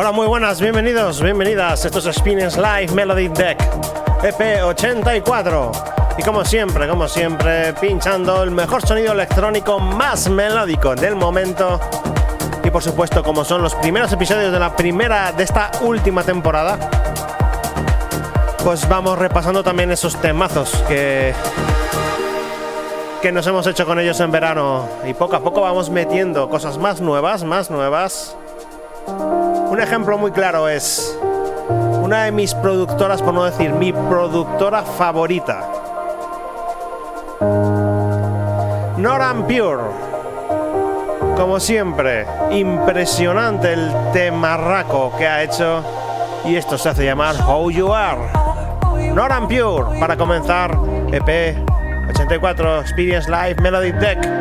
Hola, muy buenas, bienvenidos, bienvenidas. Esto es Spinning Live Melody Deck EP84. Y como siempre, como siempre, pinchando el mejor sonido electrónico más melódico del momento. Y por supuesto, como son los primeros episodios de la primera de esta última temporada, pues vamos repasando también esos temazos que que nos hemos hecho con ellos en verano y poco a poco vamos metiendo cosas más nuevas, más nuevas. Un ejemplo muy claro es una de mis productoras, por no decir mi productora favorita. Noran Pure. Como siempre, impresionante el temarraco que ha hecho y esto se hace llamar How You Are. Noran Pure para comenzar EP 84 Experience Live Melody Deck.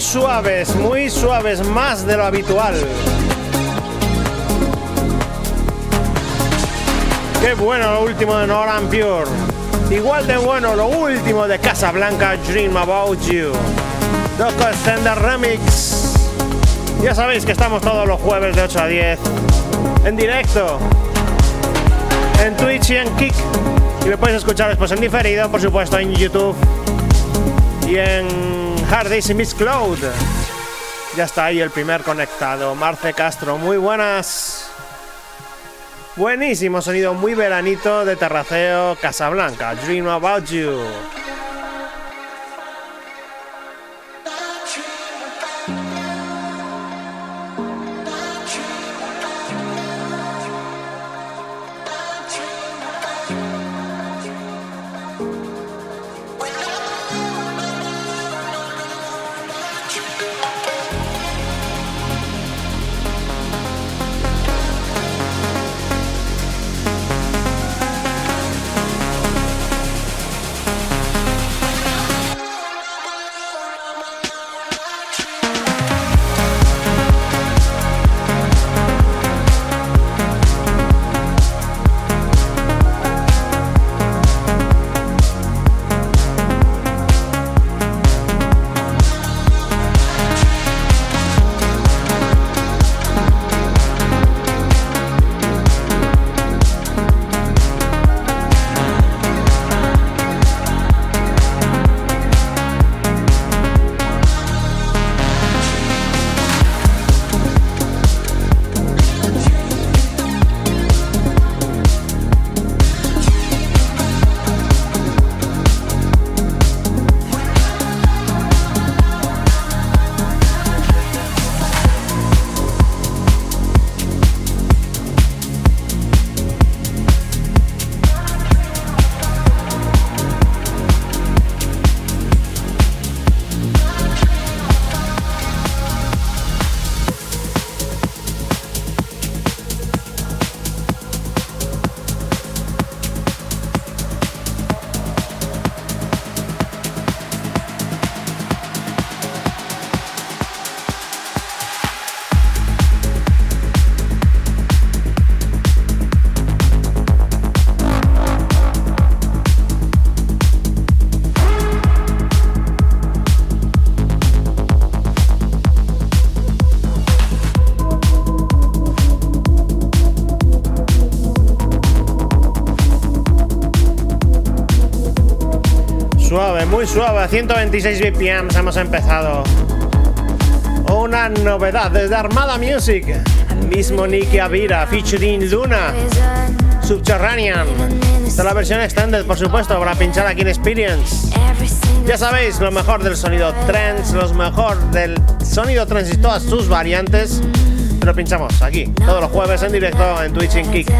Suaves, muy suaves, más de lo habitual. Qué bueno lo último de Noran Pure. Igual de bueno lo último de Casablanca Dream About You. Doco Extender Remix. Ya sabéis que estamos todos los jueves de 8 a 10 en directo en Twitch y en Kick. Y me podéis escuchar después en diferido, por supuesto, en YouTube y en Hard y Miss Cloud. Ya está ahí el primer conectado. Marce Castro, muy buenas. Buenísimo sonido, muy veranito de terraceo Casablanca. Dream about you. Muy suave, 126 BPM hemos empezado. Una novedad desde Armada Music, mismo Nicky Avira, featuring Luna, Subterranean. Esta la versión extended, por supuesto, para pinchar aquí en Experience. Ya sabéis, lo mejor del sonido trance, lo mejor del sonido trance y todas sus variantes. Lo pinchamos aquí, todos los jueves en directo en Twitch en Kick.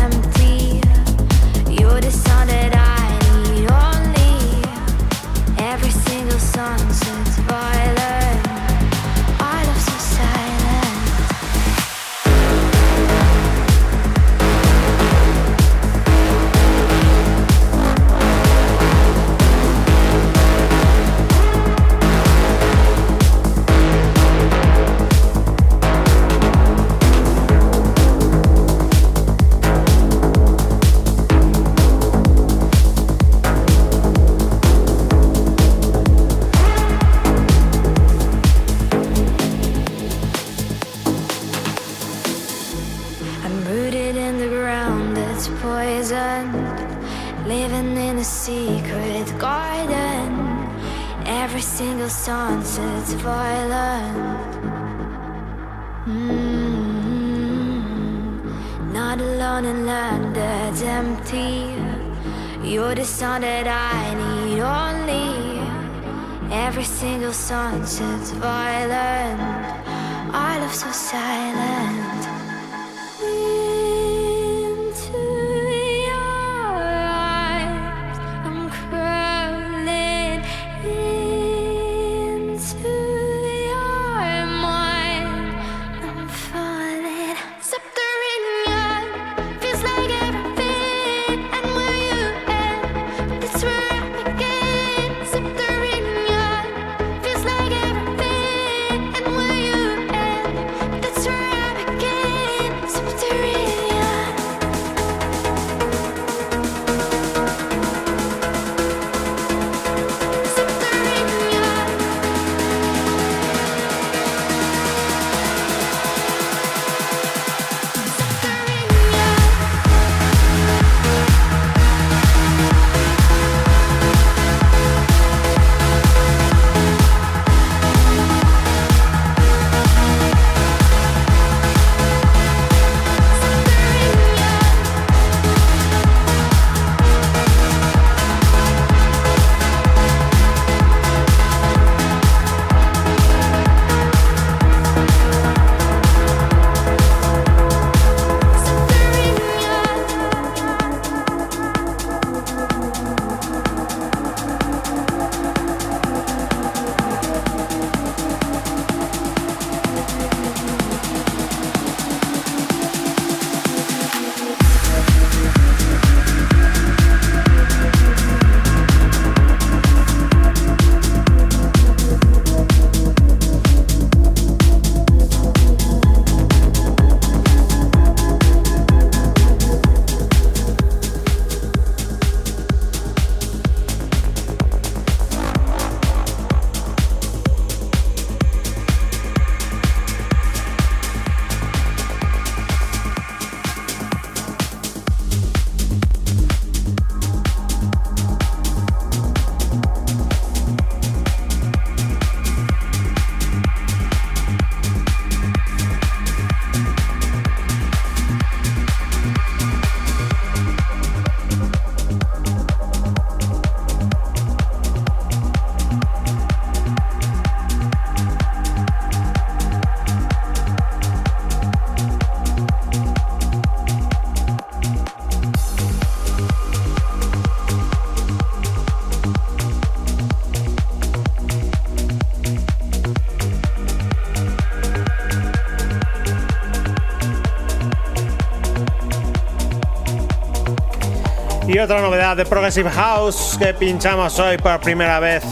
Otra novedad de Progressive House que pinchamos hoy por primera vez.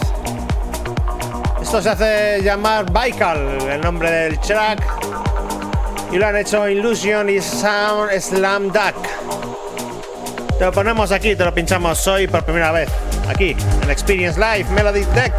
Esto se hace llamar Baikal, el nombre del track. Y lo han hecho Illusion y Sound Slam Duck. Te lo ponemos aquí, te lo pinchamos hoy por primera vez. Aquí, en Experience Live Melody Deck.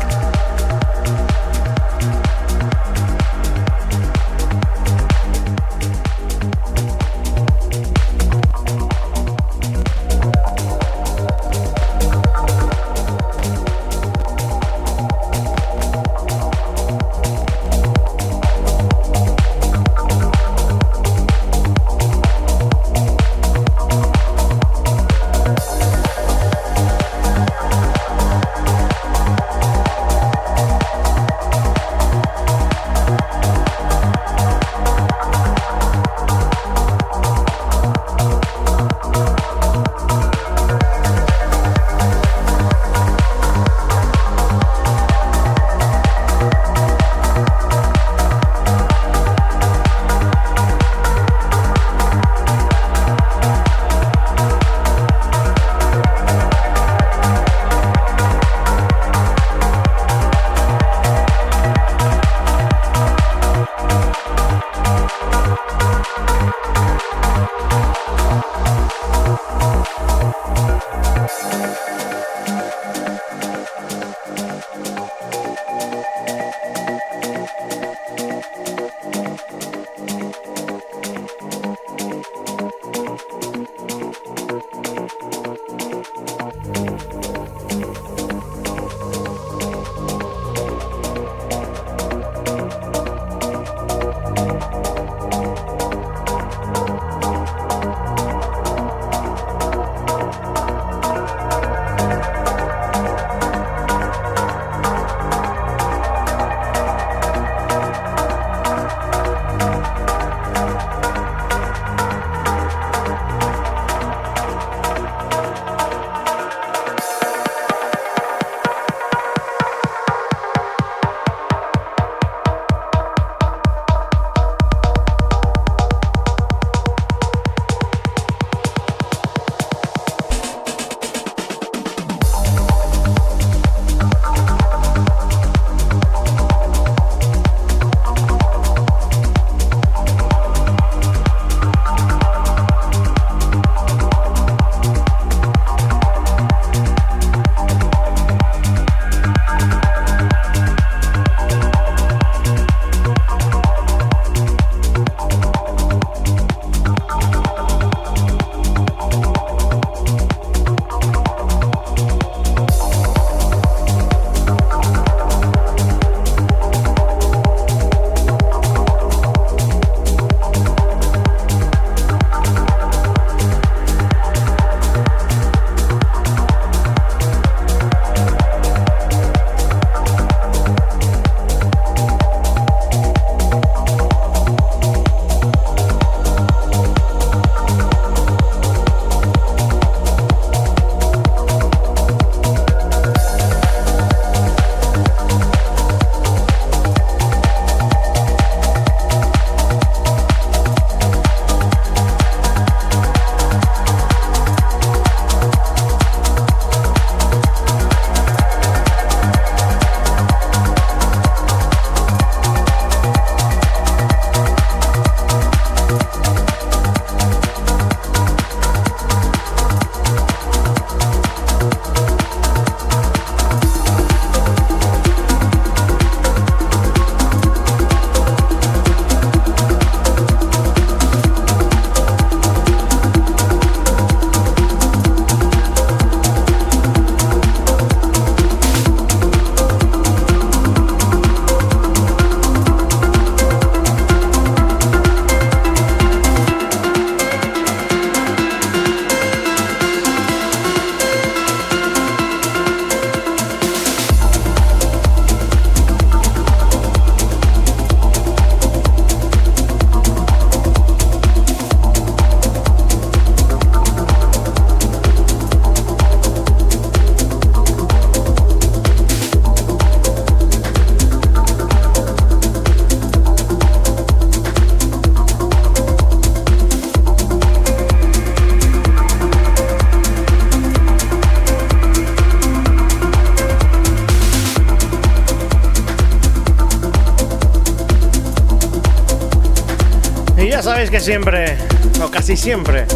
Que siempre, o casi siempre,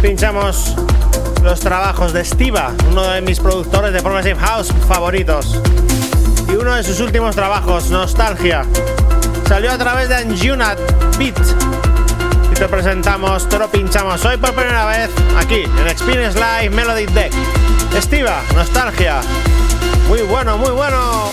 pinchamos los trabajos de Stiva, uno de mis productores de Progressive House favoritos. Y uno de sus últimos trabajos, Nostalgia, salió a través de Anjuna Beat. Y te presentamos, te lo pinchamos hoy por primera vez aquí en Experience Live Melody Deck. Estiva, Nostalgia. Muy bueno, muy bueno.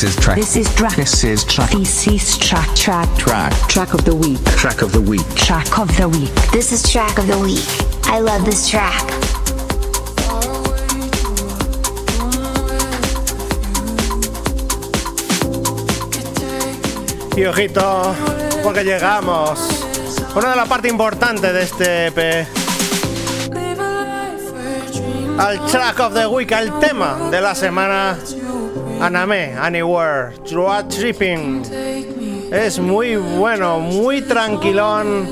This is track. This is track. This is track. This is track. Track. Track. Track of the week. Track of the week. Track of the week. This is track of the week. I love this track. Y ojito, porque llegamos. Una de la parte importante de este EP. Al track of the week, al tema de la semana Aname, Anywhere, Trua Tripping. Es muy bueno, muy tranquilón.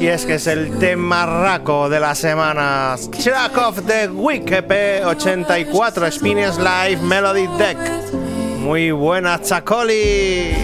Y es que es el tema raco de la semana. Track of the Week EP 84 Spinies Live Melody Deck. Muy buena, Chacoli.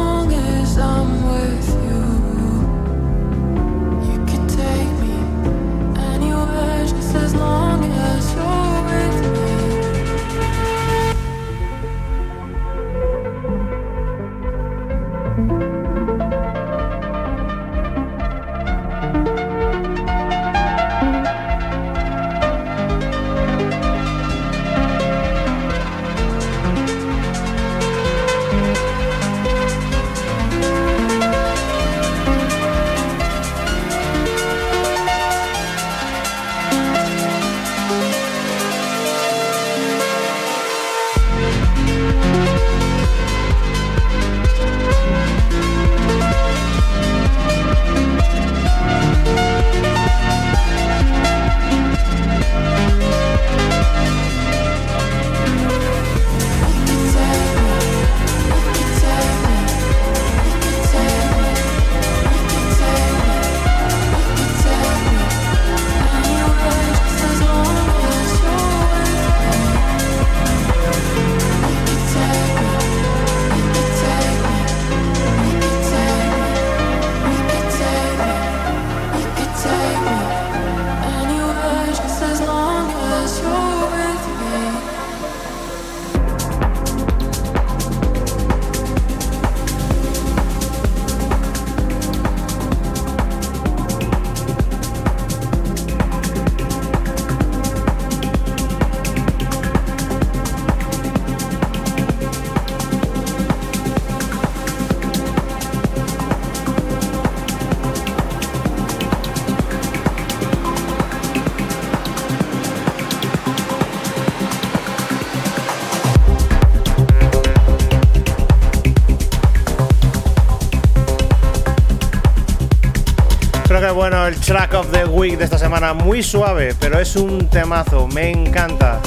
Bueno, el track of the week de esta semana, muy suave, pero es un temazo, me encanta,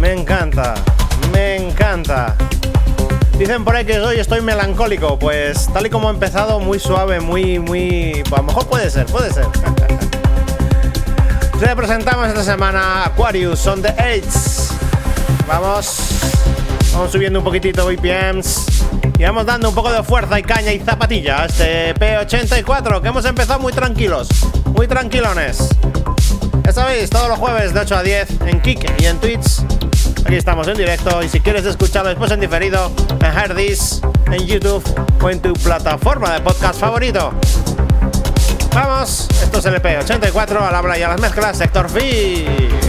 me encanta, me encanta. Dicen por ahí que hoy estoy melancólico, pues tal y como ha empezado, muy suave, muy, muy... Pues a lo mejor puede ser, puede ser. Te presentamos esta semana Aquarius on the Eights. Vamos, vamos subiendo un poquitito BPMs. Y vamos dando un poco de fuerza y caña y zapatilla a este P84 que hemos empezado muy tranquilos, muy tranquilones. Ya sabéis, todos los jueves de 8 a 10 en Kik y en Twitch Aquí estamos en directo y si quieres escucharlo después en diferido, en Herdis, en YouTube o en tu plataforma de podcast favorito. Vamos, esto es LP 84 al habla y a las mezclas, Sector V.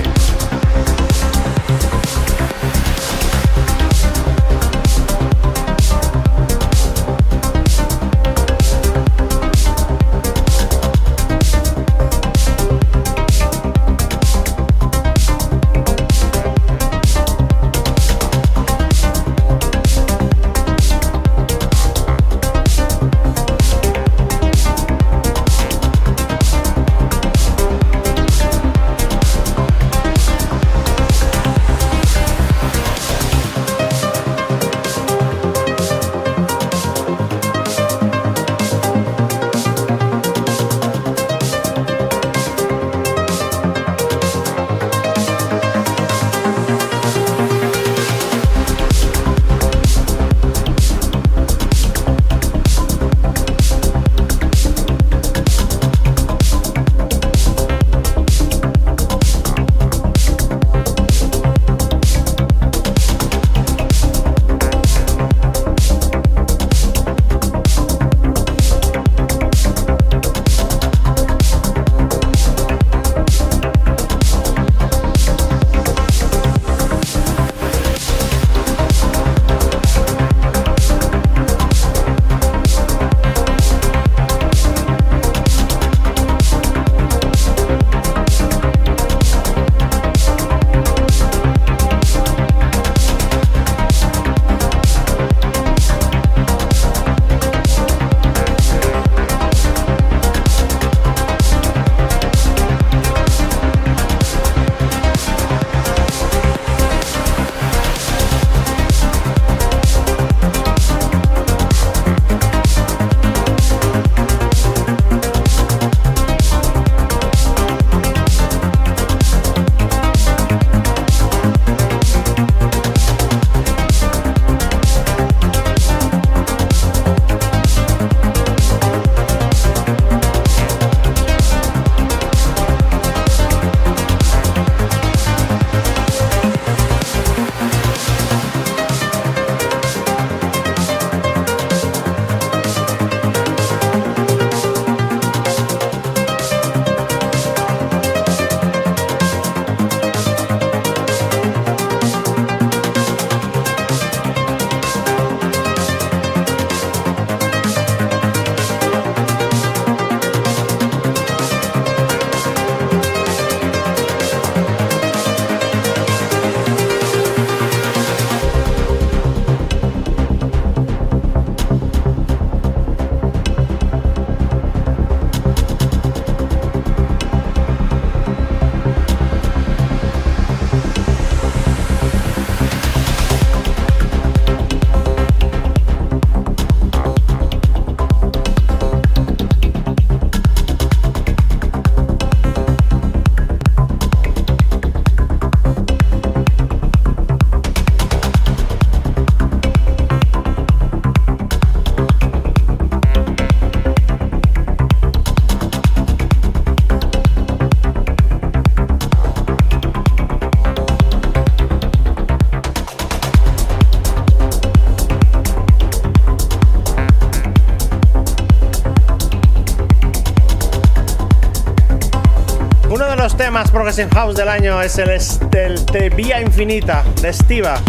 más Progressive House del año es el, el de Vía Infinita de Stiva.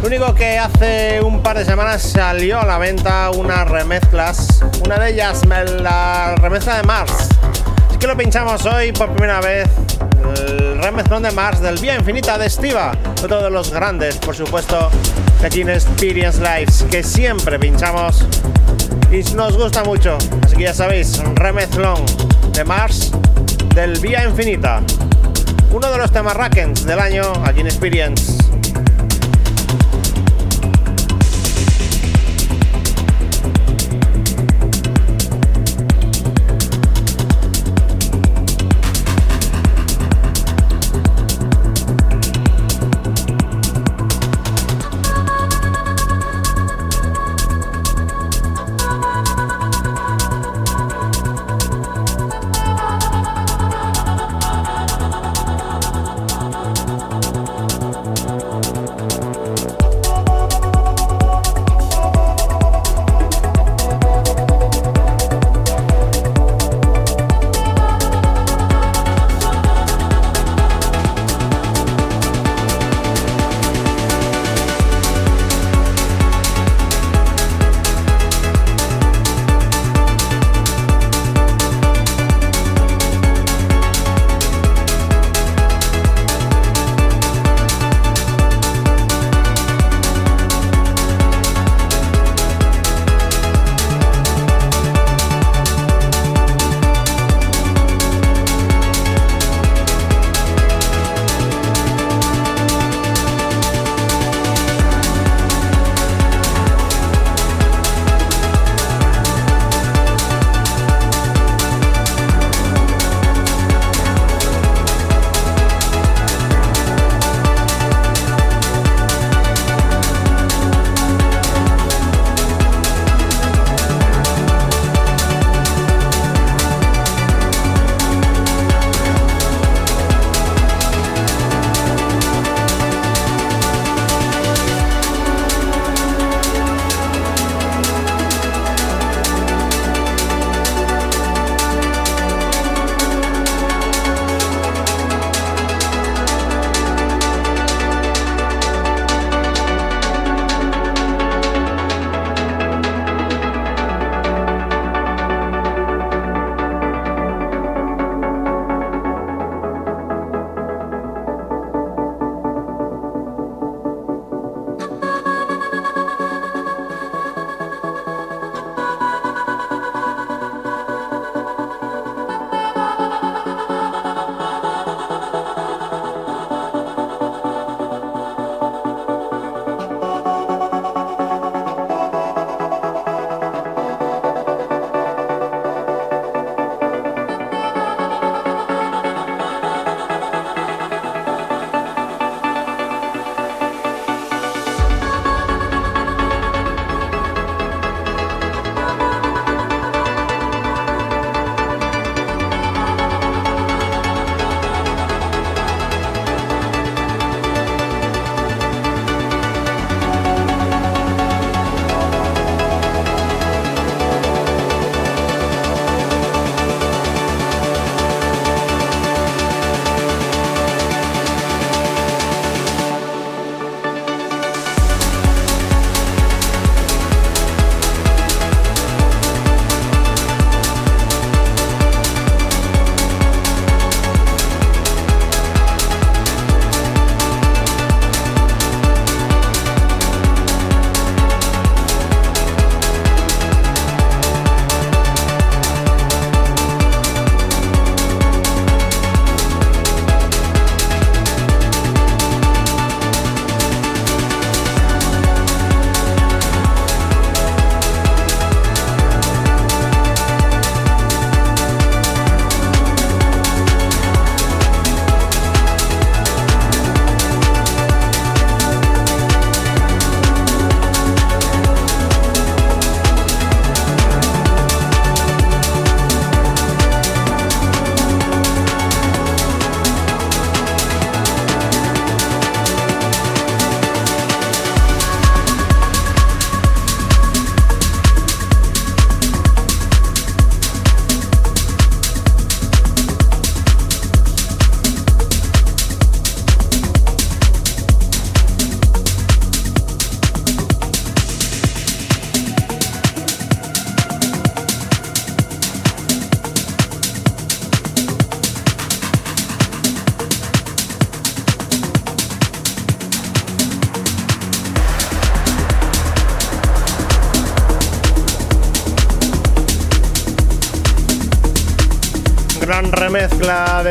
Lo único que hace un par de semanas salió a la venta unas remezclas. Una de ellas, la remezcla de Mars. Así que lo pinchamos hoy por primera vez. El remezclón de Mars del Vía Infinita de Stiva. Otro de los grandes, por supuesto, que tiene Experience Lives, que siempre pinchamos y nos gusta mucho. Así que ya sabéis, remezclón de Mars del Vía Infinita. Uno de los temas Rackens del año aquí en Experience.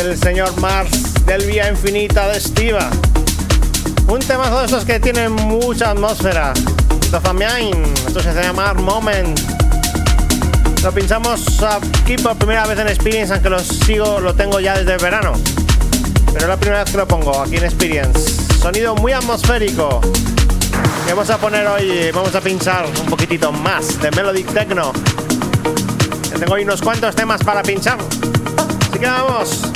Del señor Mars del Vía Infinita de Estiva. Un temazo de esos que tienen mucha atmósfera. Dopamine, esto se llama Moment. Lo pinchamos aquí por primera vez en Experience, aunque lo sigo, lo tengo ya desde el verano. Pero es la primera vez que lo pongo aquí en Experience. Sonido muy atmosférico. Y vamos a poner hoy, vamos a pinchar un poquitito más de Melodic Techno. Tengo hoy unos cuantos temas para pinchar. Así que vamos.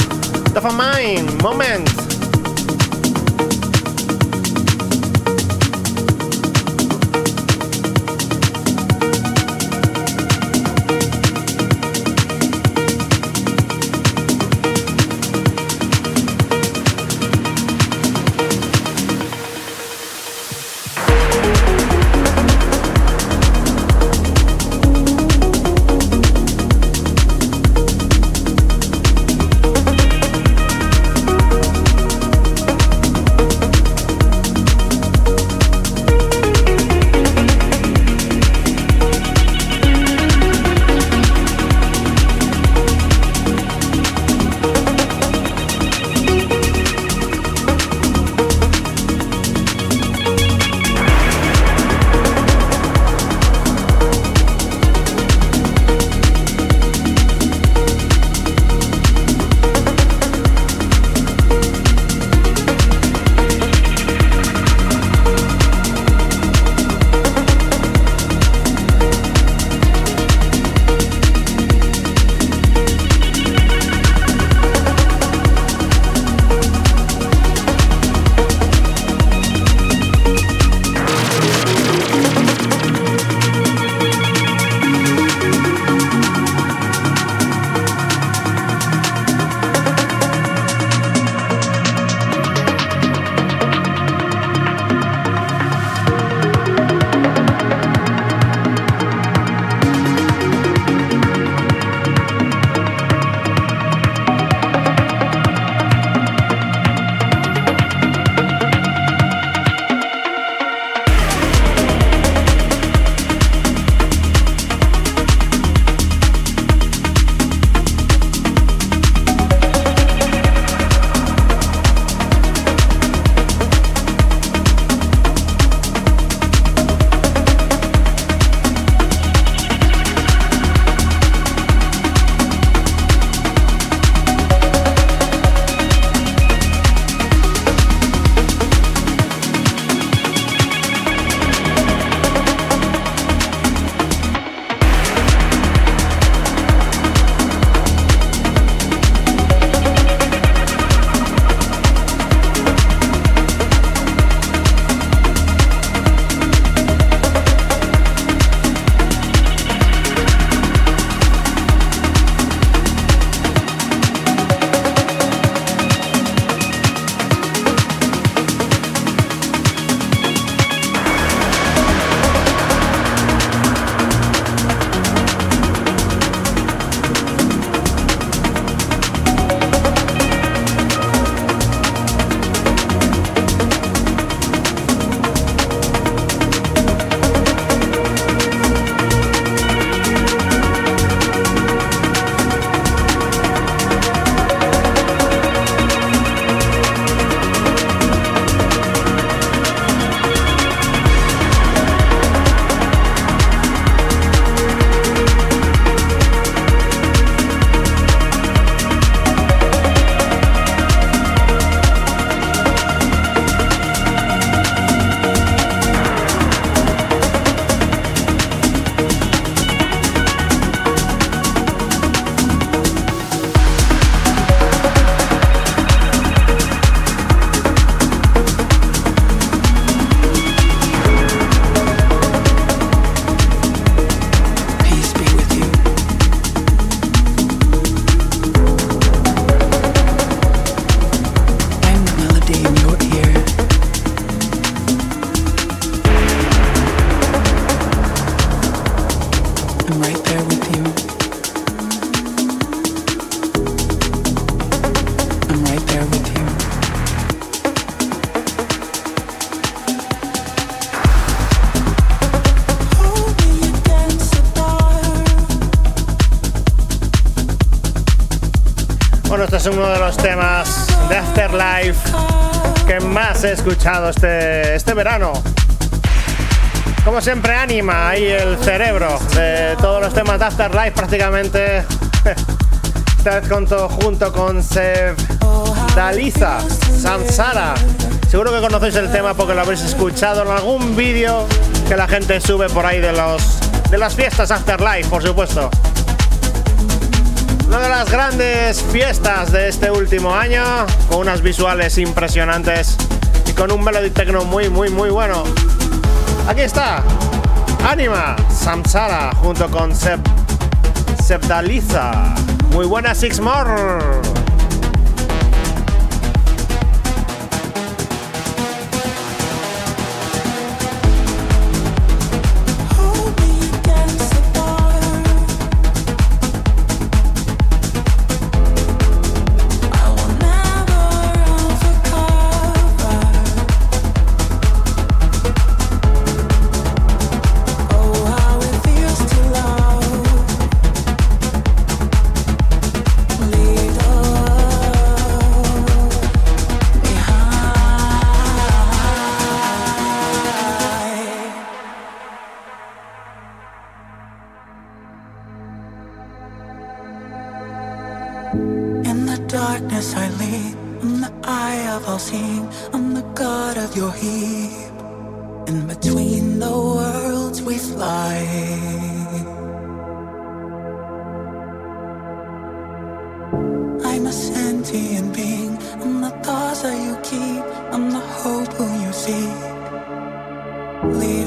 Dopamine, Moment. Es uno de los temas de Afterlife que más he escuchado este, este verano. Como siempre, anima ahí el cerebro de todos los temas de Afterlife prácticamente. Conto junto con Sev Daliza, Samsara. Seguro que conocéis el tema porque lo habréis escuchado en algún vídeo que la gente sube por ahí de, los, de las fiestas Afterlife, por supuesto. Una de las grandes fiestas de este último año, con unas visuales impresionantes y con un melody techno muy, muy, muy bueno. Aquí está, Anima, Samsara, junto con Seb, Sebdaliza. Muy buena Six More. Leave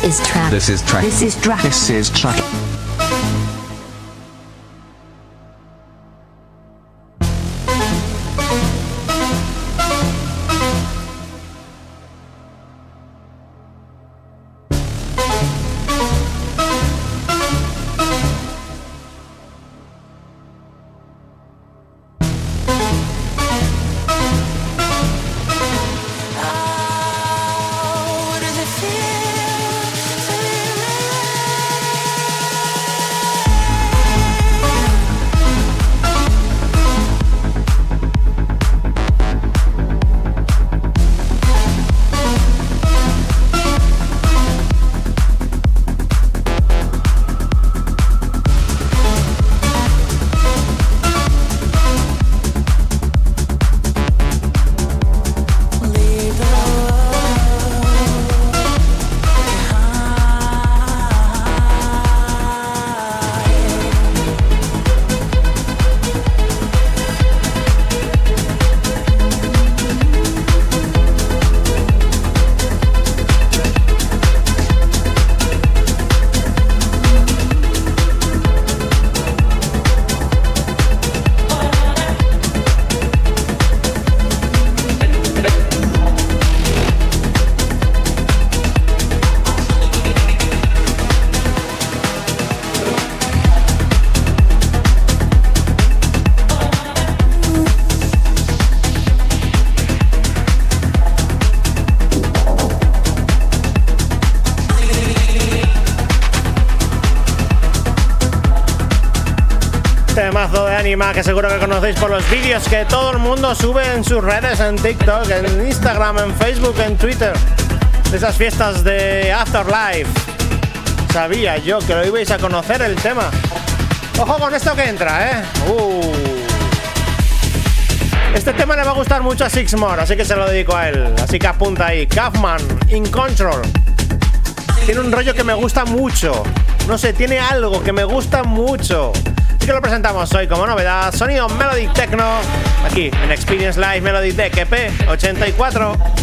This is track. This is track. This is trap. This is track. Que seguro que conocéis por los vídeos que todo el mundo sube en sus redes, en TikTok, en Instagram, en Facebook, en Twitter. De esas fiestas de Afterlife. Sabía yo que lo ibais a conocer el tema. Ojo con esto que entra, ¿eh? Uh. Este tema le va a gustar mucho a Sixmore, así que se lo dedico a él. Así que apunta ahí. Kaufman, In Control. Tiene un rollo que me gusta mucho. No sé, tiene algo que me gusta mucho. Que lo presentamos hoy como novedad. Sonido Melody Techno. Aquí en Experience Live Melody Tech EP 84.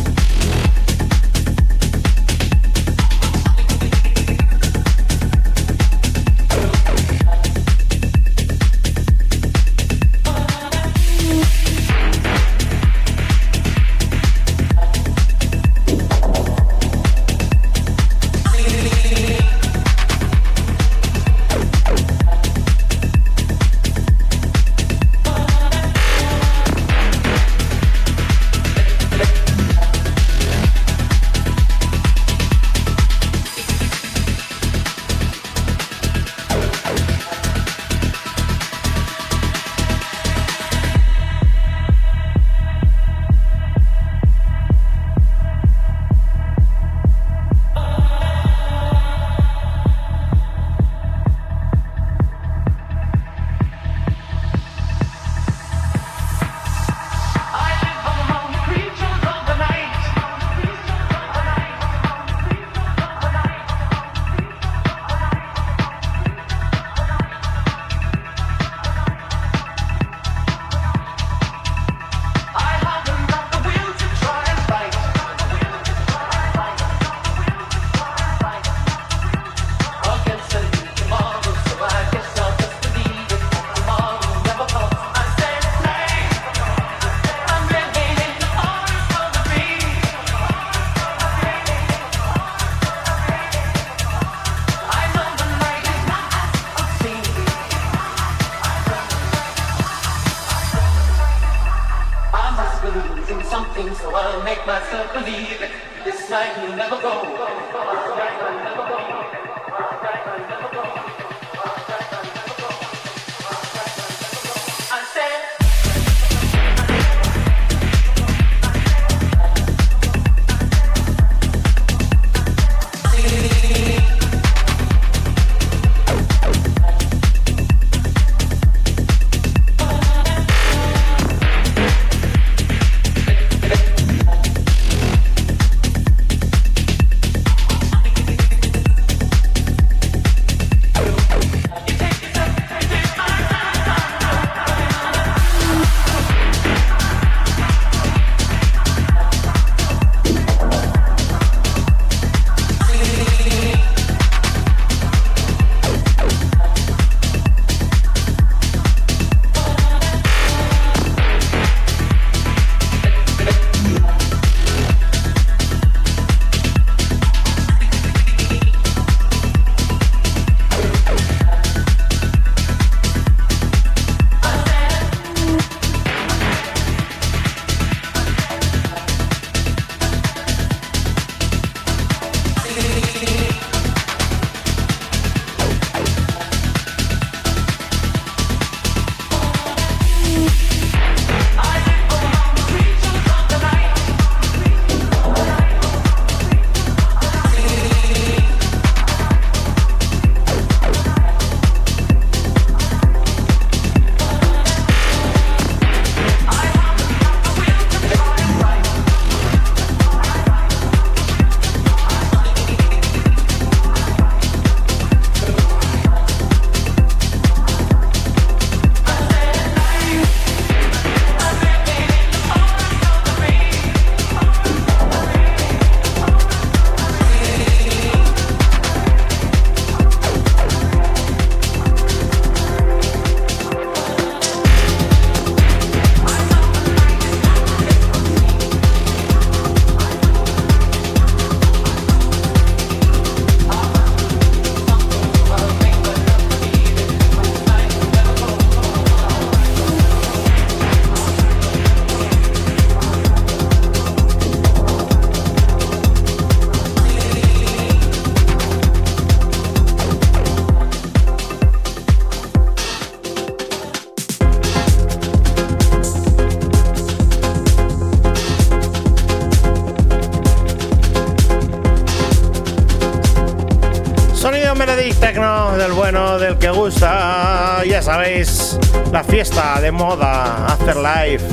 Techno del bueno, del que gusta. Ya sabéis, la fiesta de moda Afterlife.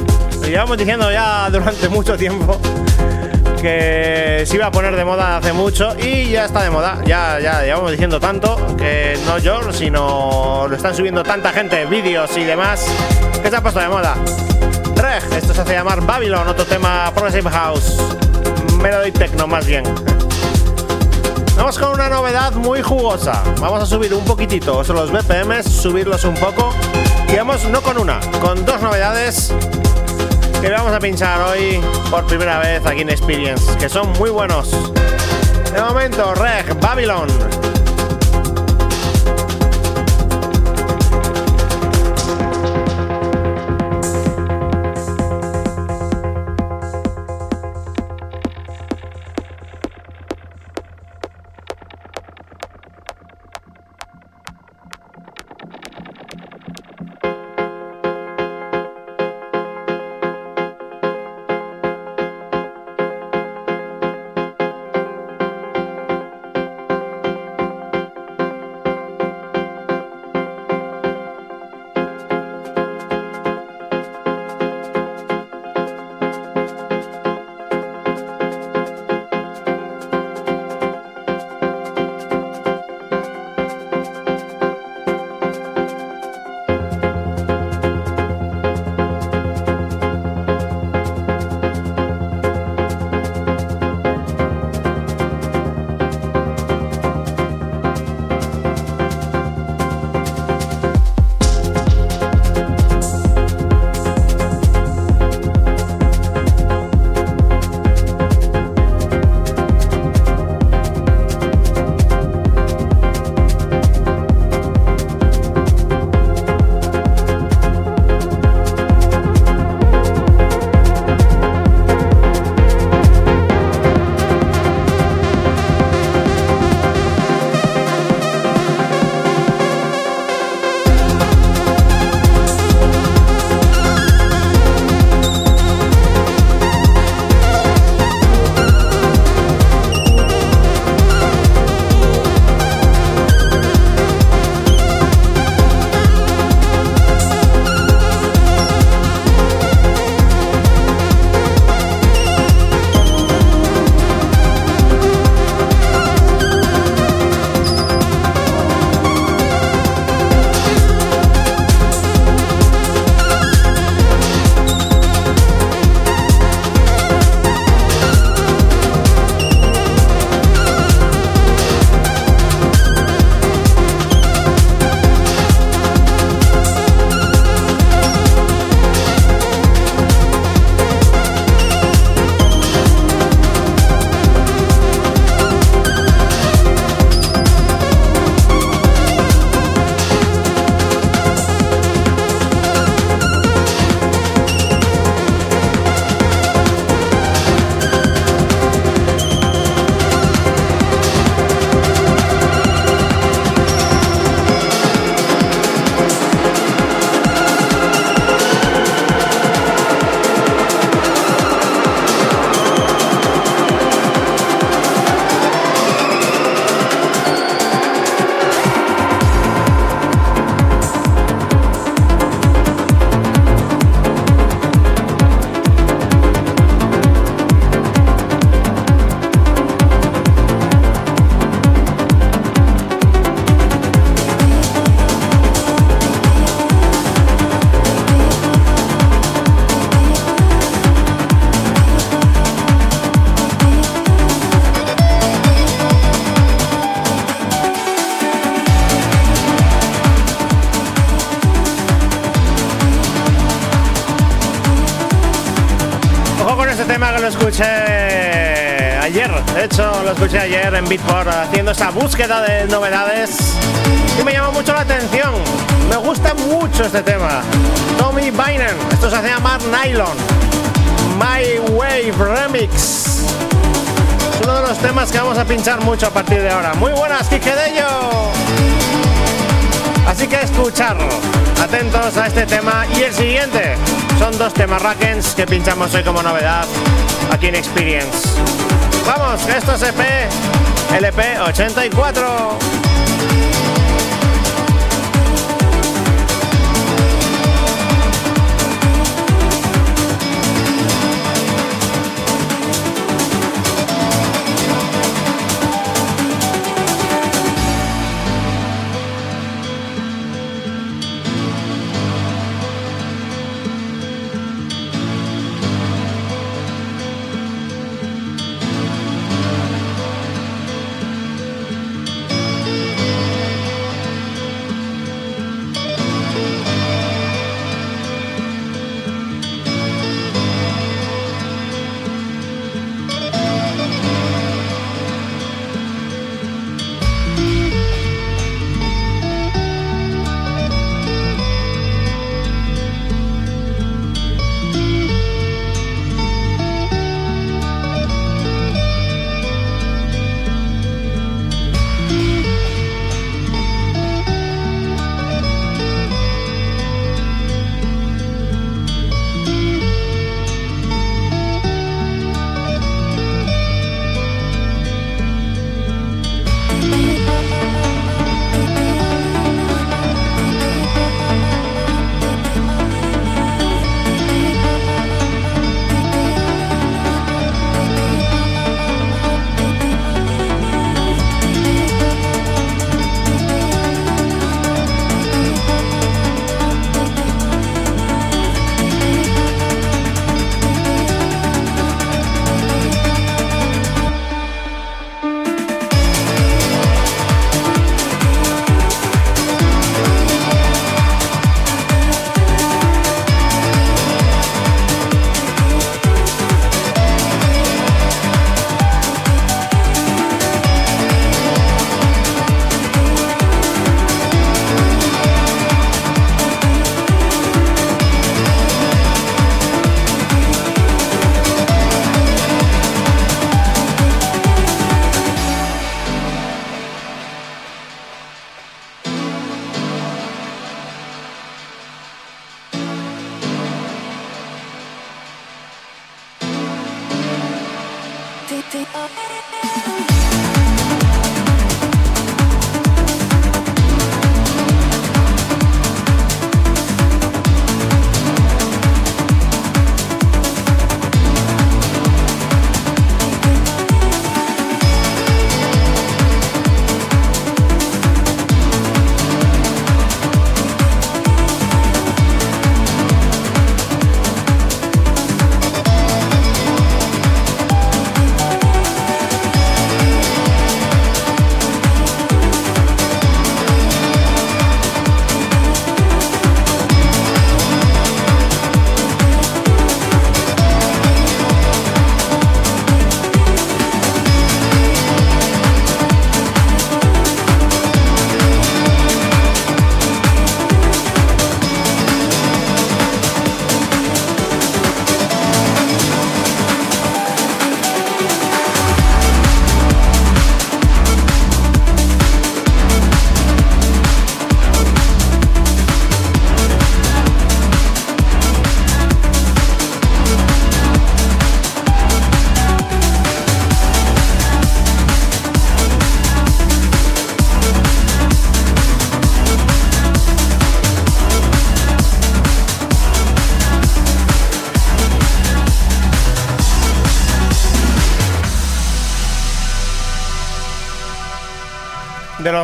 Lo llevamos diciendo ya durante mucho tiempo que se iba a poner de moda hace mucho y ya está de moda. Ya, ya llevamos diciendo tanto que no yo, sino lo están subiendo tanta gente, vídeos y demás, que se ha puesto de moda. Reg, esto se hace llamar Babylon, otro tema Progressive House. Melodic Techno más bien. Vamos con una novedad muy jugosa. Vamos a subir un poquitito los BPMs, subirlos un poco. Y vamos no con una, con dos novedades que vamos a pinchar hoy por primera vez aquí en Experience, que son muy buenos. De momento, Reg, Babylon. Ayer en Beatport haciendo esa búsqueda de novedades y me llamó mucho la atención. Me gusta mucho este tema. Tommy Bynum. Esto se hace llamar Nylon. My Wave Remix. Uno de los temas que vamos a pinchar mucho a partir de ahora. Muy buenas, Kike Dello. Así que escucharlo. Atentos a este tema y el siguiente. Son dos temas Rackens que pinchamos hoy como novedad aquí en Experience. Vamos, esto es EP LP 84. De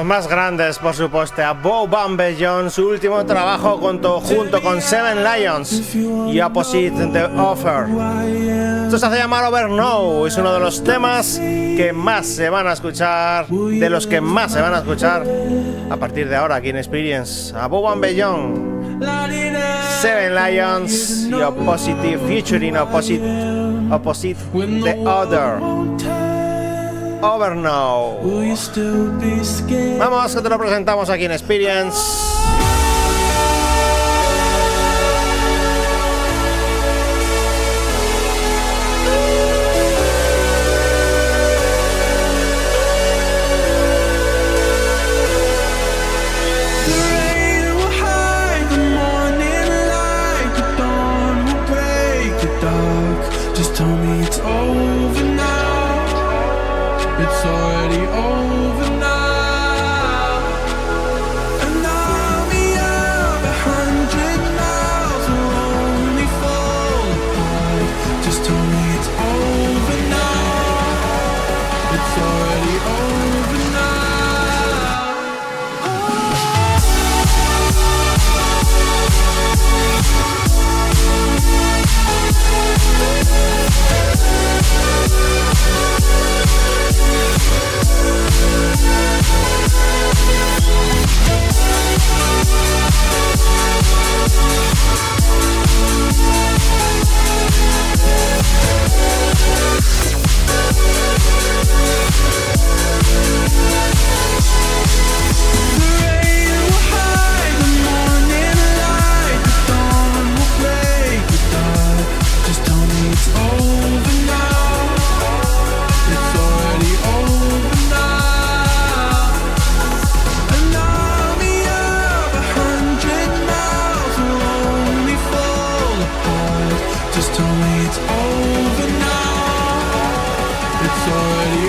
los más grandes, por supuesto, a Bo Bambellón, su último trabajo junto, junto con Seven Lions y Opposite the Offer. Esto se hace llamar Over Now, es uno de los temas que más se van a escuchar, de los que más se van a escuchar a partir de ahora aquí en Experience. A Bo Bambellón, Seven Lions y Opposite featuring Opposite opposite the other. Over now. Vamos, que te lo presentamos aquí en Experience.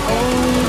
Already over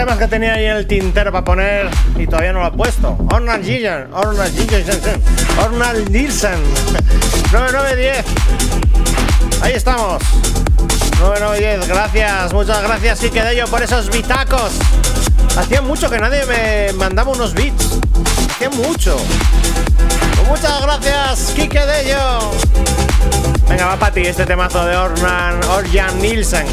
temas que tenía ahí en el tintero para poner y todavía no lo he puesto. Ornal Gillian, Ornal Gillian, Ornal Nielsen. 9910. Ahí estamos. 9910. Gracias, muchas gracias, Kike Dello, por esos bitacos. Hacía mucho que nadie me mandaba unos beats. Hacía mucho. Pues muchas gracias, Kike Dello. Venga, va para ti este temazo de Ornan, Orjan Nielsen.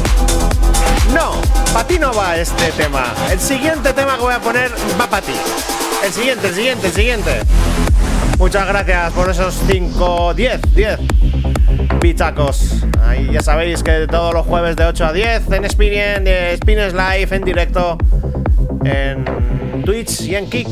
No, para ti no va este tema. El siguiente tema que voy a poner va para ti. El siguiente, el siguiente, el siguiente. Muchas gracias por esos 5, 10, 10 bichacos. Ahí ya sabéis que todos los jueves de 8 a 10 en Spin, de Spines Live en directo en Twitch y en Kick.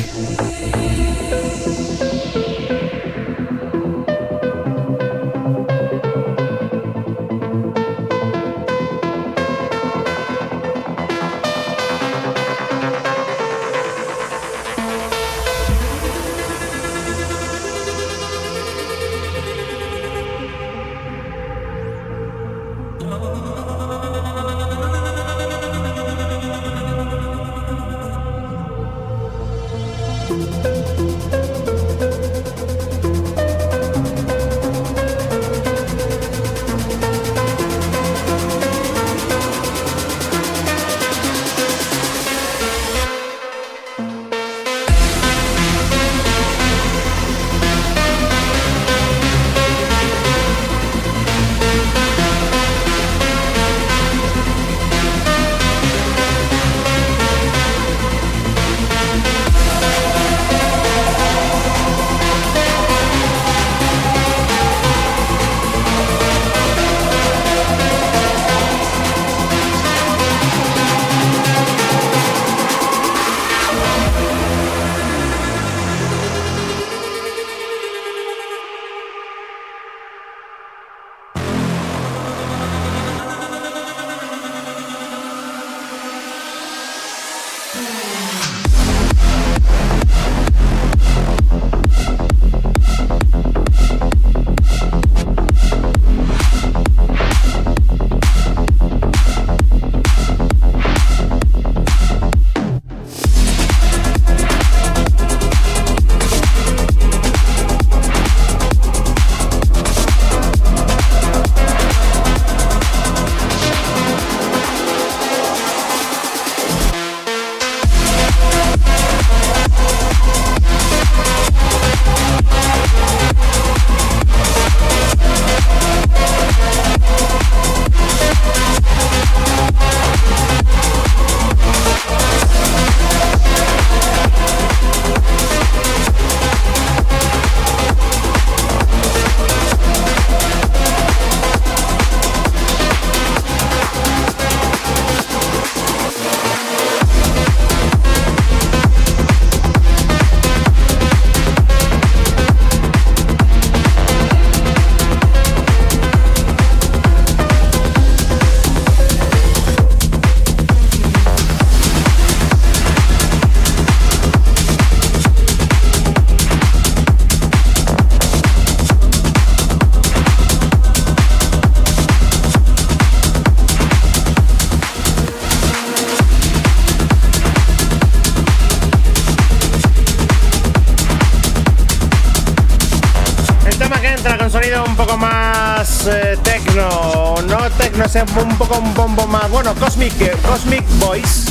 Es un poco un bombo más, bueno, Cosmic, eh, Cosmic Boys,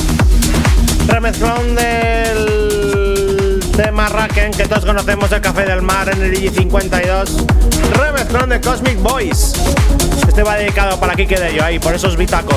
remezclón del tema Raken que todos conocemos el Café del Mar en el I52, remezclón de Cosmic Boys. Este va dedicado para Kike de ello, ahí, por esos bitacos.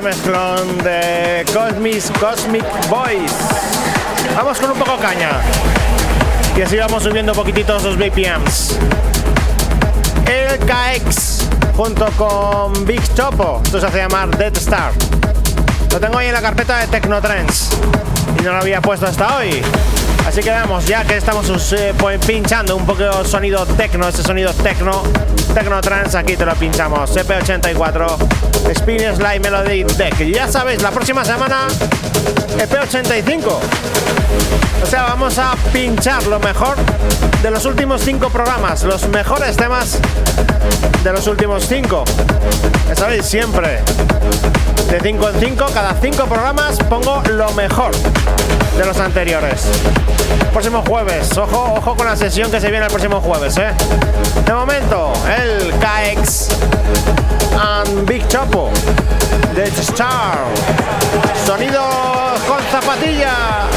De Cosmic, Cosmic Boys. Vamos con un poco caña. Y así vamos subiendo poquititos los BPMs. El KX junto con Big Chopo. Esto se hace llamar Dead Star. Lo tengo ahí en la carpeta de Technotrends. Y no lo había puesto hasta hoy. Así que vamos, ya que estamos eh, pues, pinchando un poco sonido tecno, ese sonido tecno, tecno trans, aquí te lo pinchamos. EP84, Experience Live Melody Deck. ya sabéis, la próxima semana, EP85. O sea, vamos a pinchar lo mejor de los últimos cinco programas, los mejores temas de los últimos cinco. Ya sabéis, siempre de 5 en 5, cada 5 programas pongo lo mejor de los anteriores. Próximo jueves, ojo, ojo con la sesión que se viene el próximo jueves, ¿eh? De momento, el KX and Big Chapo de Star. Sonido con zapatilla.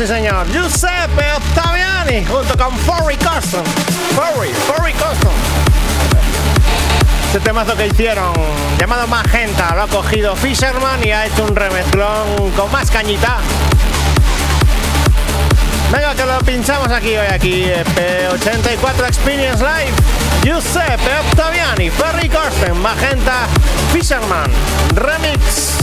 Sí señor. Giuseppe Ottaviani junto con Furry Custom. Furry, Furry Custom. Este temazo que hicieron, llamado Magenta, lo ha cogido Fisherman y ha hecho un remezclón con más cañita. Venga, que lo pinchamos aquí hoy, aquí, P84 Experience Live. Giuseppe Ottaviani, Ferry Corsten, Magenta, Fisherman, Remix.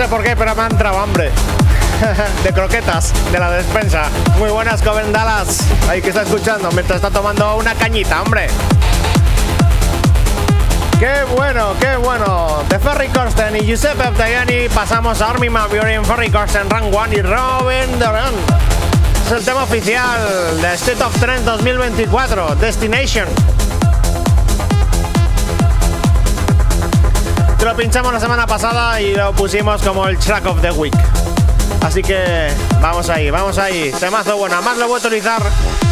Sé por qué, pero me ha entrado hambre. de croquetas de la despensa. Muy buenas, Coven Dallas. Ahí que está escuchando mientras está tomando una cañita, hombre. Qué bueno, qué bueno. De Ferry Corsten y Giuseppe Abdayani pasamos a Army Maviori en Ferry Corsten, Run One y Robin Duran. Es el tema oficial de State of Trend 2024, Destination. Pinchamos la semana pasada y lo pusimos como el track of the week. Así que vamos ahí, vamos ahí. Temazo bueno. Además lo voy a utilizar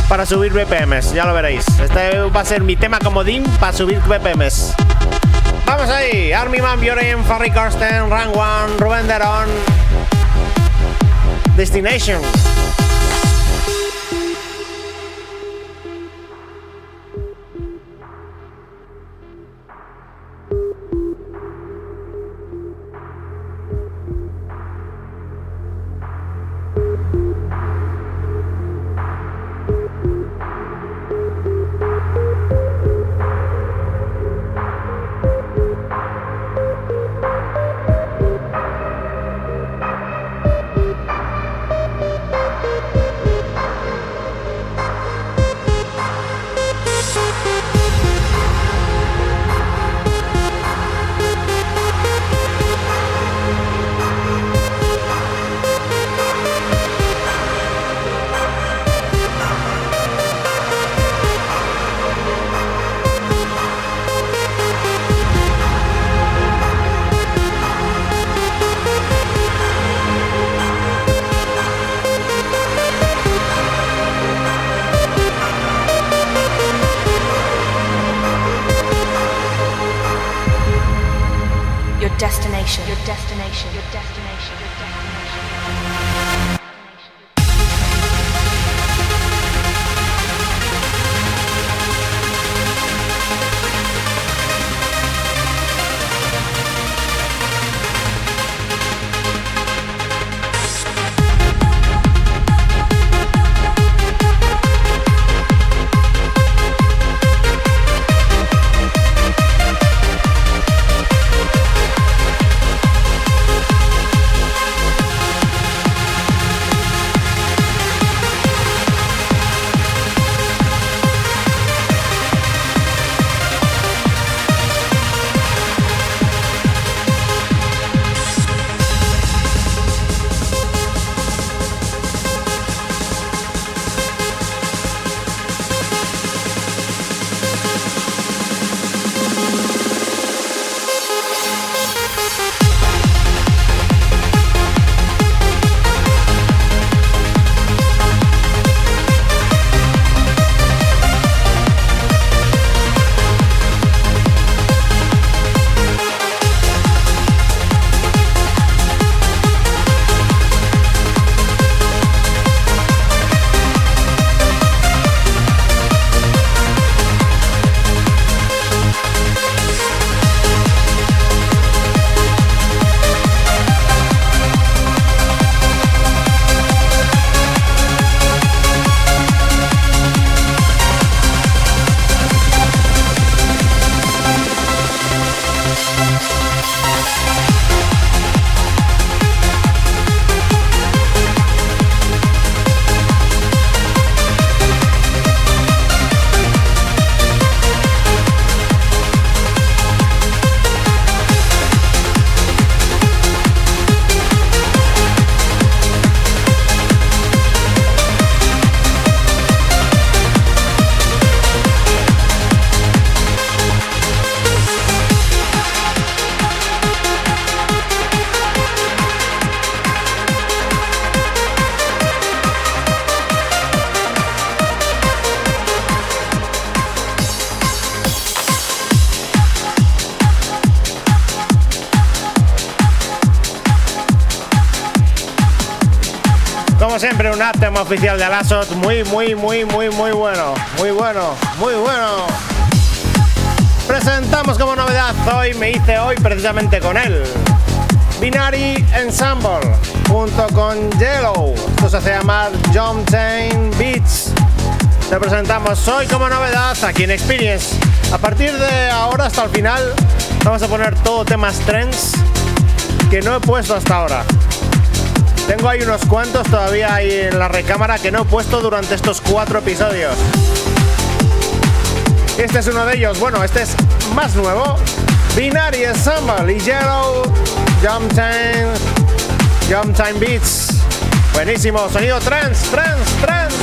para subir BPMs, ya lo veréis. Este va a ser mi tema comodín para subir BPMs. Vamos ahí. Army Man, Bjorn, Farry Karsten, Rang One, Rubén Derón. Destination. Siempre, un tema oficial de Alasot. Muy, muy, muy, muy, muy bueno. Muy bueno, muy bueno. Presentamos como novedad hoy, me hice hoy precisamente con él. Binary Ensemble, junto con Yellow. Esto se hace llamar John Chain Beats. Te presentamos hoy como novedad aquí en Experience. A partir de ahora hasta el final, vamos a poner todo temas trends que no he puesto hasta ahora. Tengo ahí unos cuantos todavía ahí en la recámara que no he puesto durante estos cuatro episodios. Este es uno de ellos. Bueno, este es más nuevo. Binary y Yellow Jump Time Jump Time Beats. Buenísimo, sonido trans, trans, trans.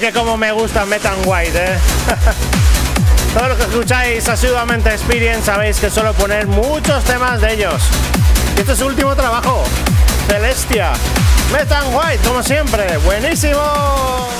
Que como me gusta Metan White, ¿eh? Todos los que escucháis asiduamente Experience sabéis que suelo poner muchos temas de ellos. Y este es su último trabajo, Celestia. Metan White, como siempre, buenísimo.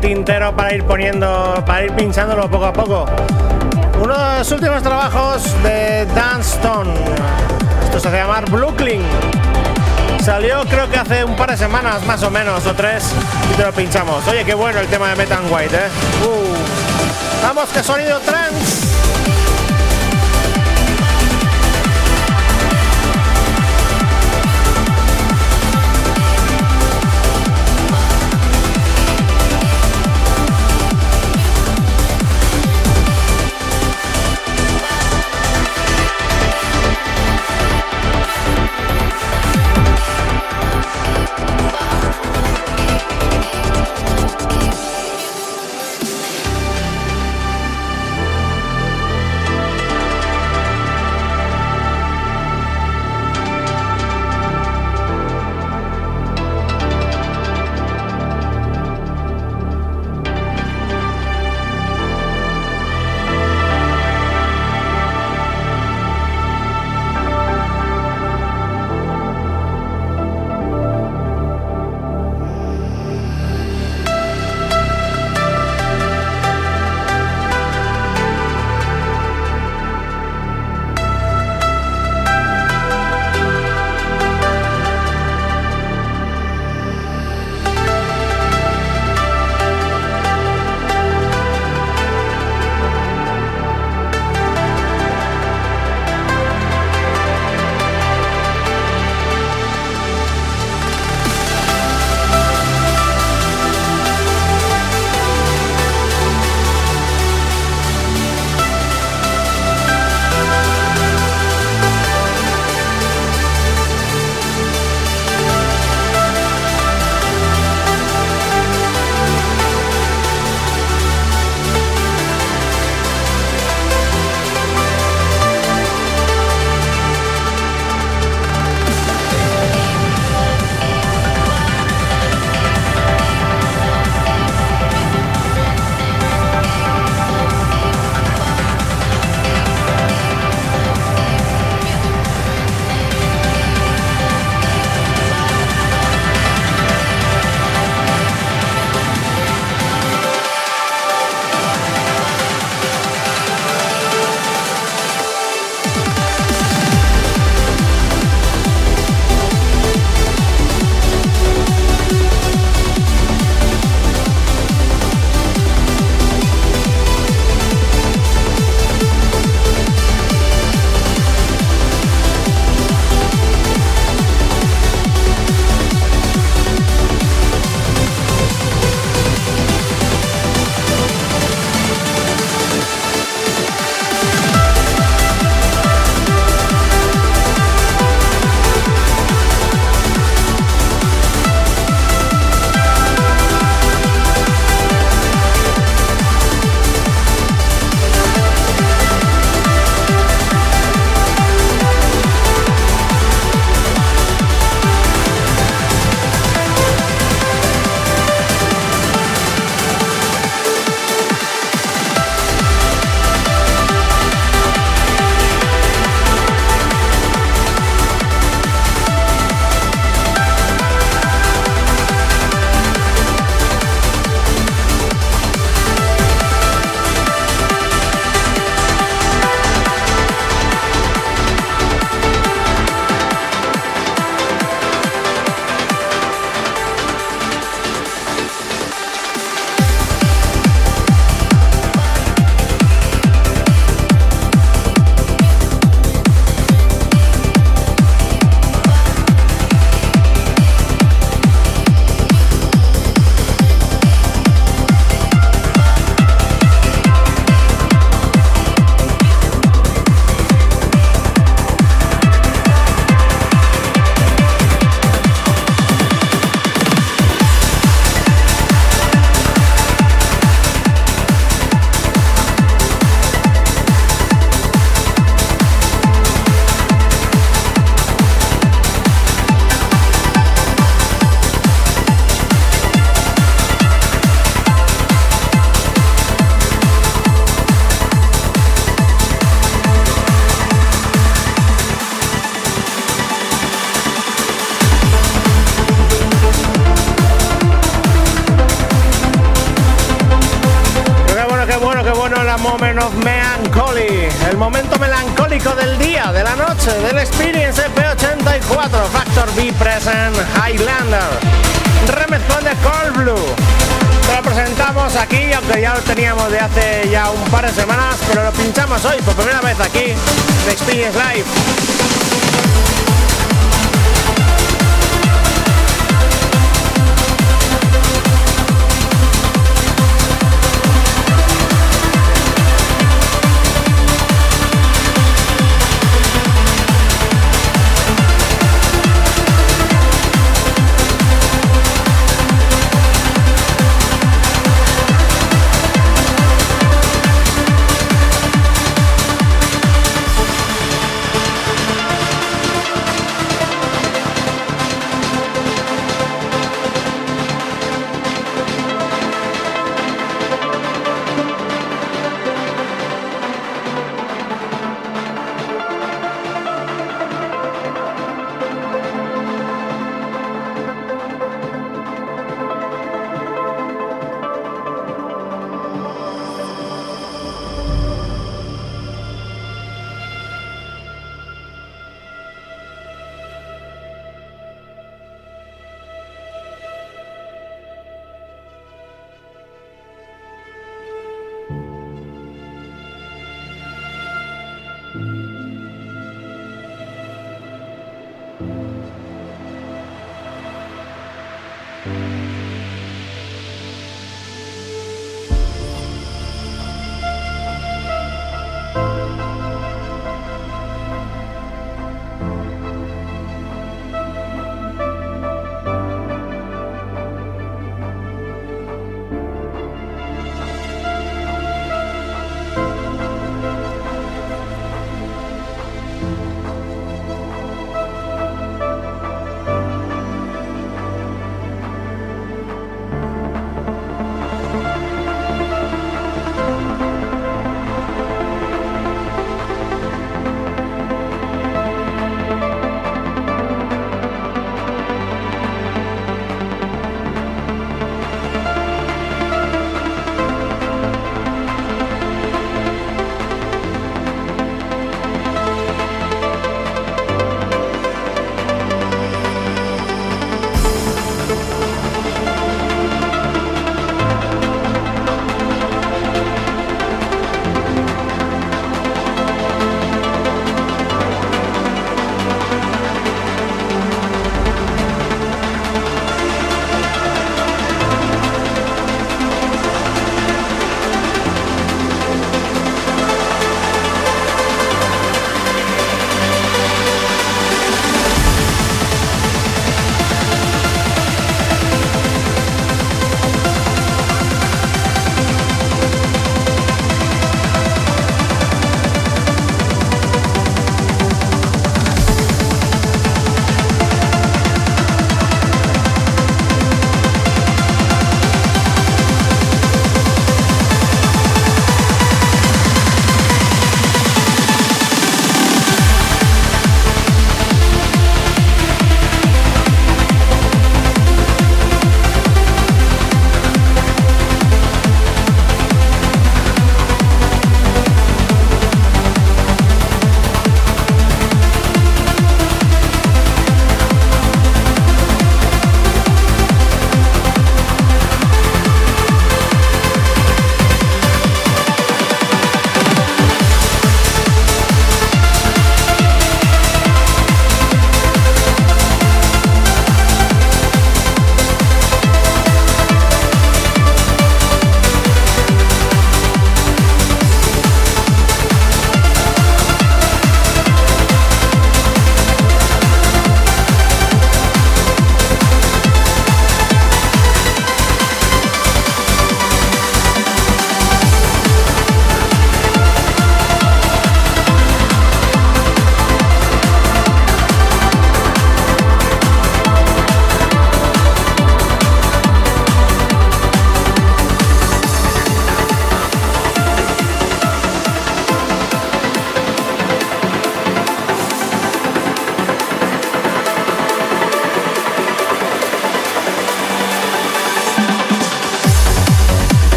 Tintero para ir poniendo, para ir pinchándolo poco a poco. Uno de los últimos trabajos de Dan Stone. Esto se hace llamar Brooklyn. Salió creo que hace un par de semanas más o menos, o tres, y te lo pinchamos. Oye, qué bueno el tema de Metan White, ¿eh? Uh. Vamos, que sonido trans.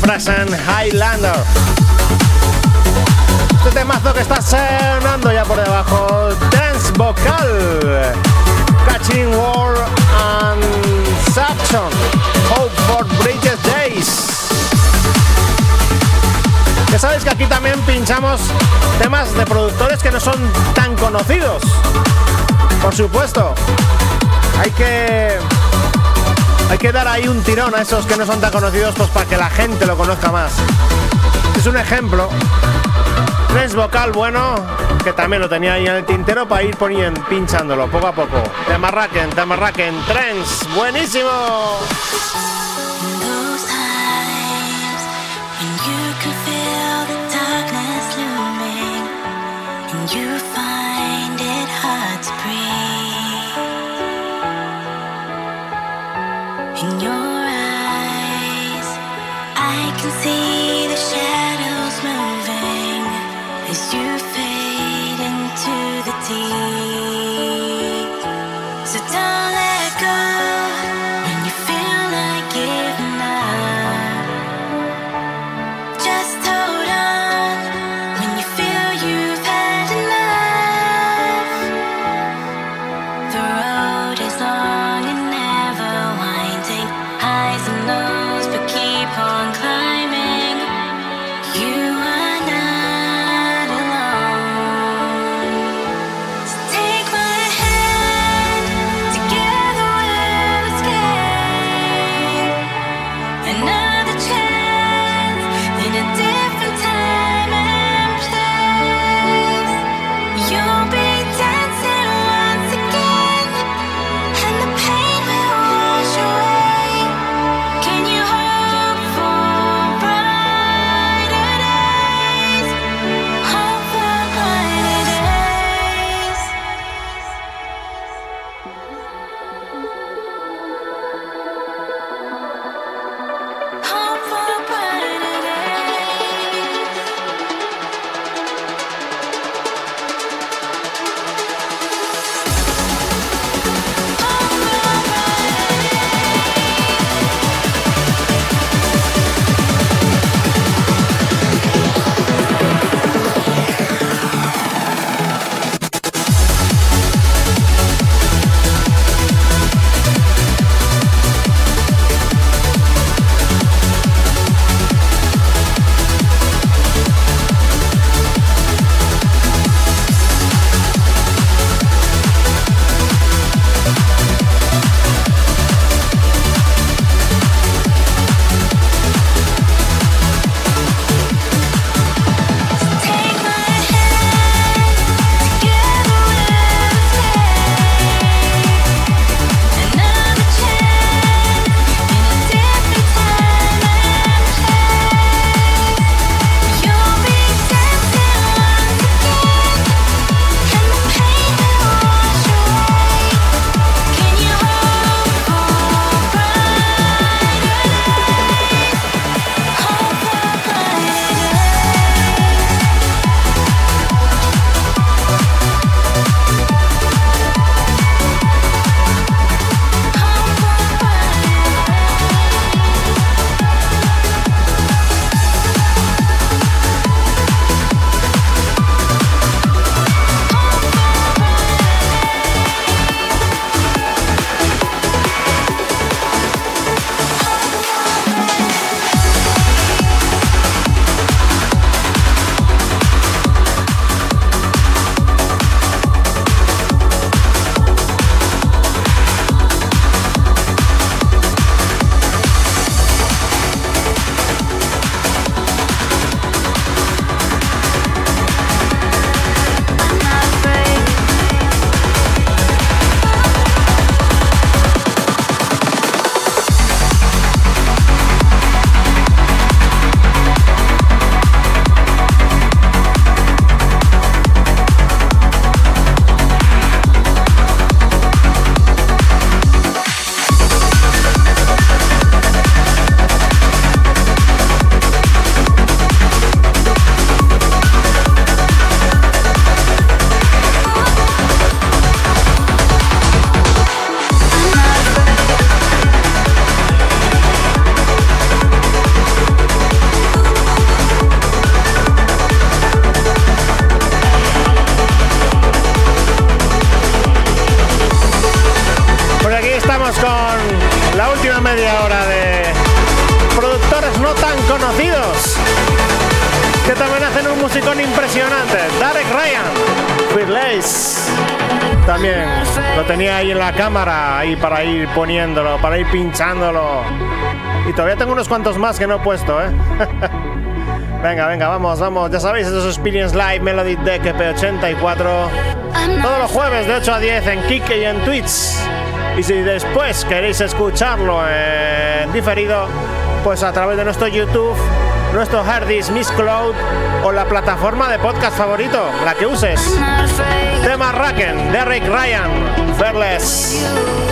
Present Highlander. Este temazo que está sonando ya por debajo, Dance Vocal, Catching War and Saxon, Hope for Bridges Days. Ya sabéis que aquí también pinchamos temas de productores que no son tan conocidos. Por supuesto, hay que hay que dar ahí un tirón a esos que no son tan conocidos pues para que la gente lo conozca más. Es un ejemplo. Trens vocal bueno, que también lo tenía ahí en el tintero para ir poniendo, pinchándolo poco a poco. Temarraquen, Temarraquen, Trens, buenísimo. See pinchándolo. Y todavía tengo unos cuantos más que no he puesto, ¿eh? venga, venga, vamos, vamos. Ya sabéis, esos Experience Live Melody Deck EP84. Todos los jueves de 8 a 10 en Kike y en Twitch. Y si después queréis escucharlo diferido, pues a través de nuestro YouTube, nuestro Harddisk Miss Cloud o la plataforma de podcast favorito, la que uses. Tema Raken, Derek Ryan, Fearless.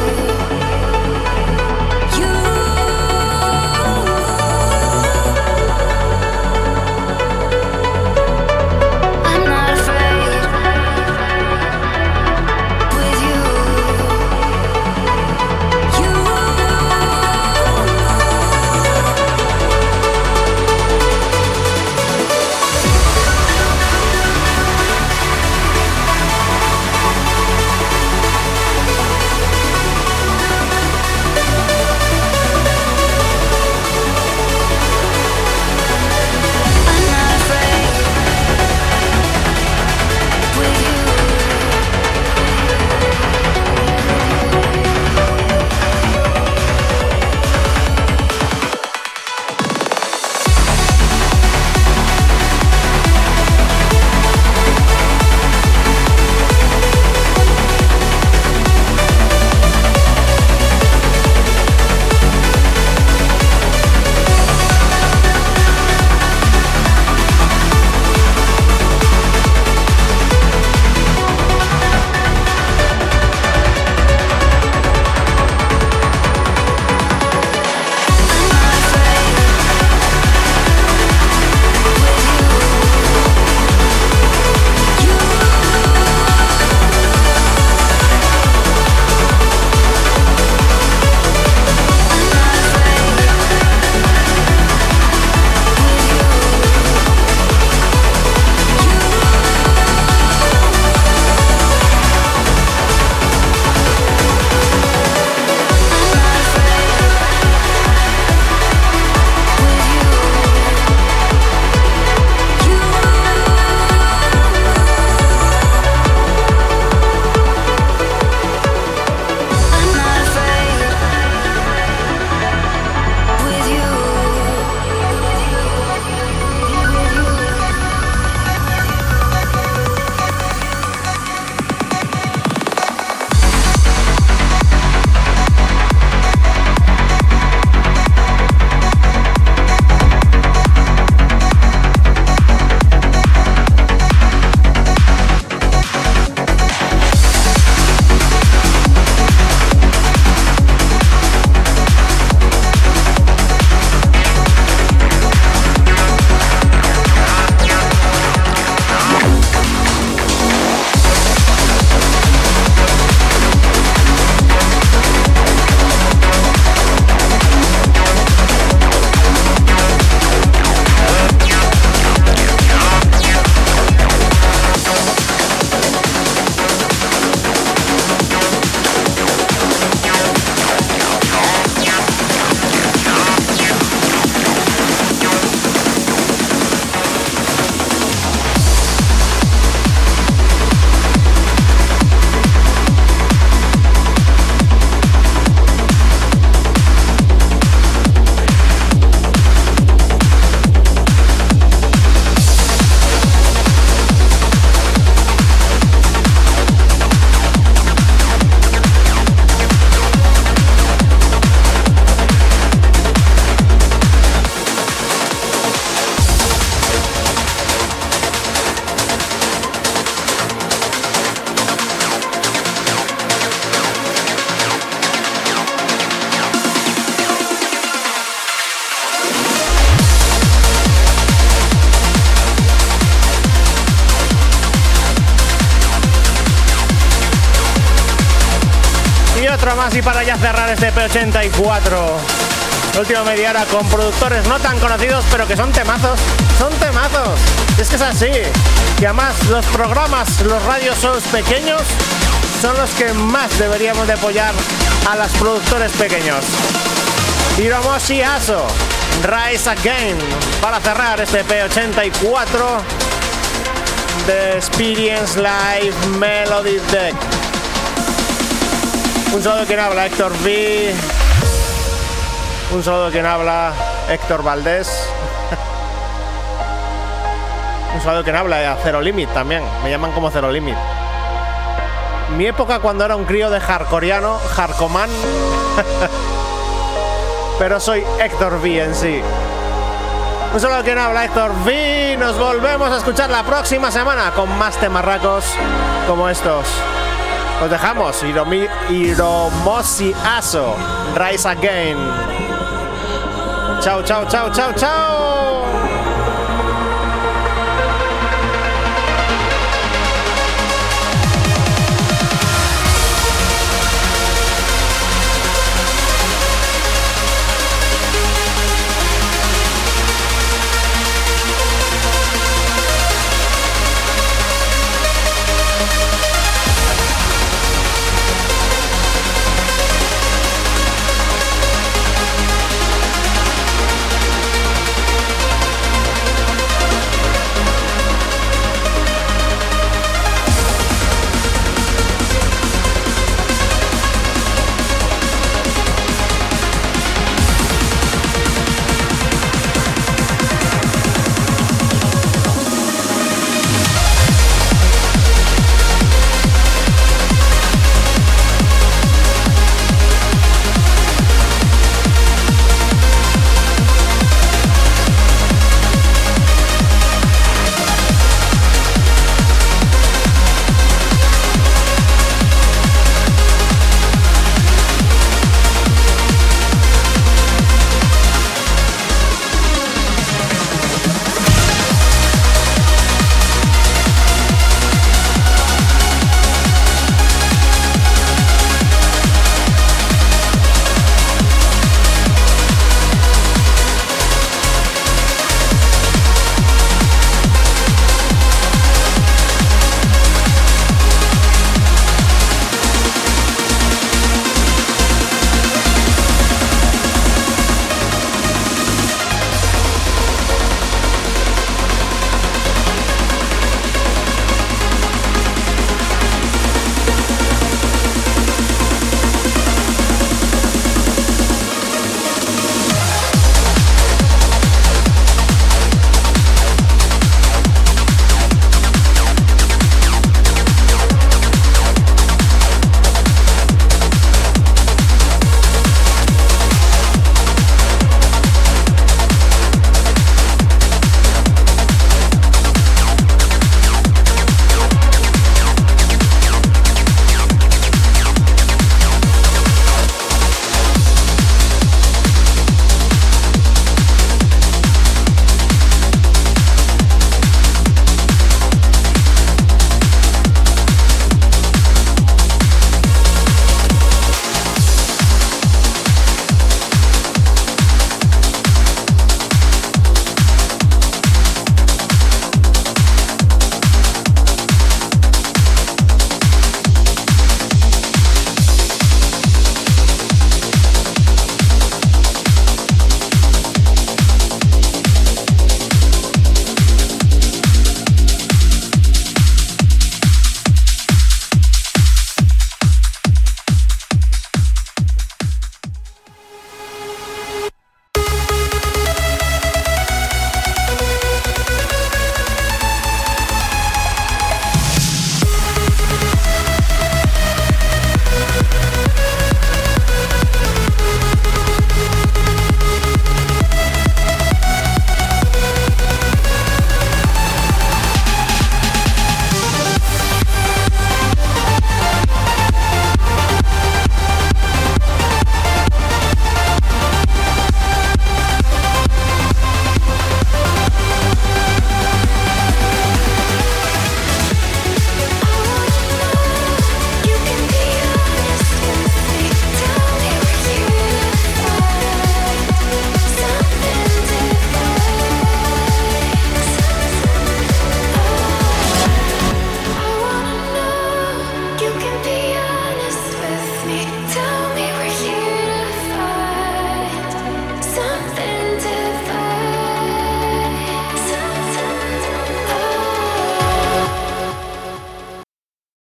Este P84. La última media hora con productores no tan conocidos, pero que son temazos. Son temazos. Es que es así. Y además los programas, los radios shows pequeños, son los que más deberíamos de apoyar a los productores pequeños. Hiromoshi Aso, Rise Again, para cerrar este P84 The Experience Live Melody Deck. Un saludo quien habla, Héctor V. Un saludo quien habla, Héctor Valdés. Un saludo quien habla, Cero Limit también. Me llaman como Cero Limit. Mi época cuando era un crío de hardcoreano, hardcoman. Pero soy Héctor V en sí. Un saludo quien habla, Héctor V. Nos volvemos a escuchar la próxima semana con más temarracos como estos. Os dejamos, Hiromi, Hiromoshi Aso, Rise Again. Chao, chao, chao, chao, chao.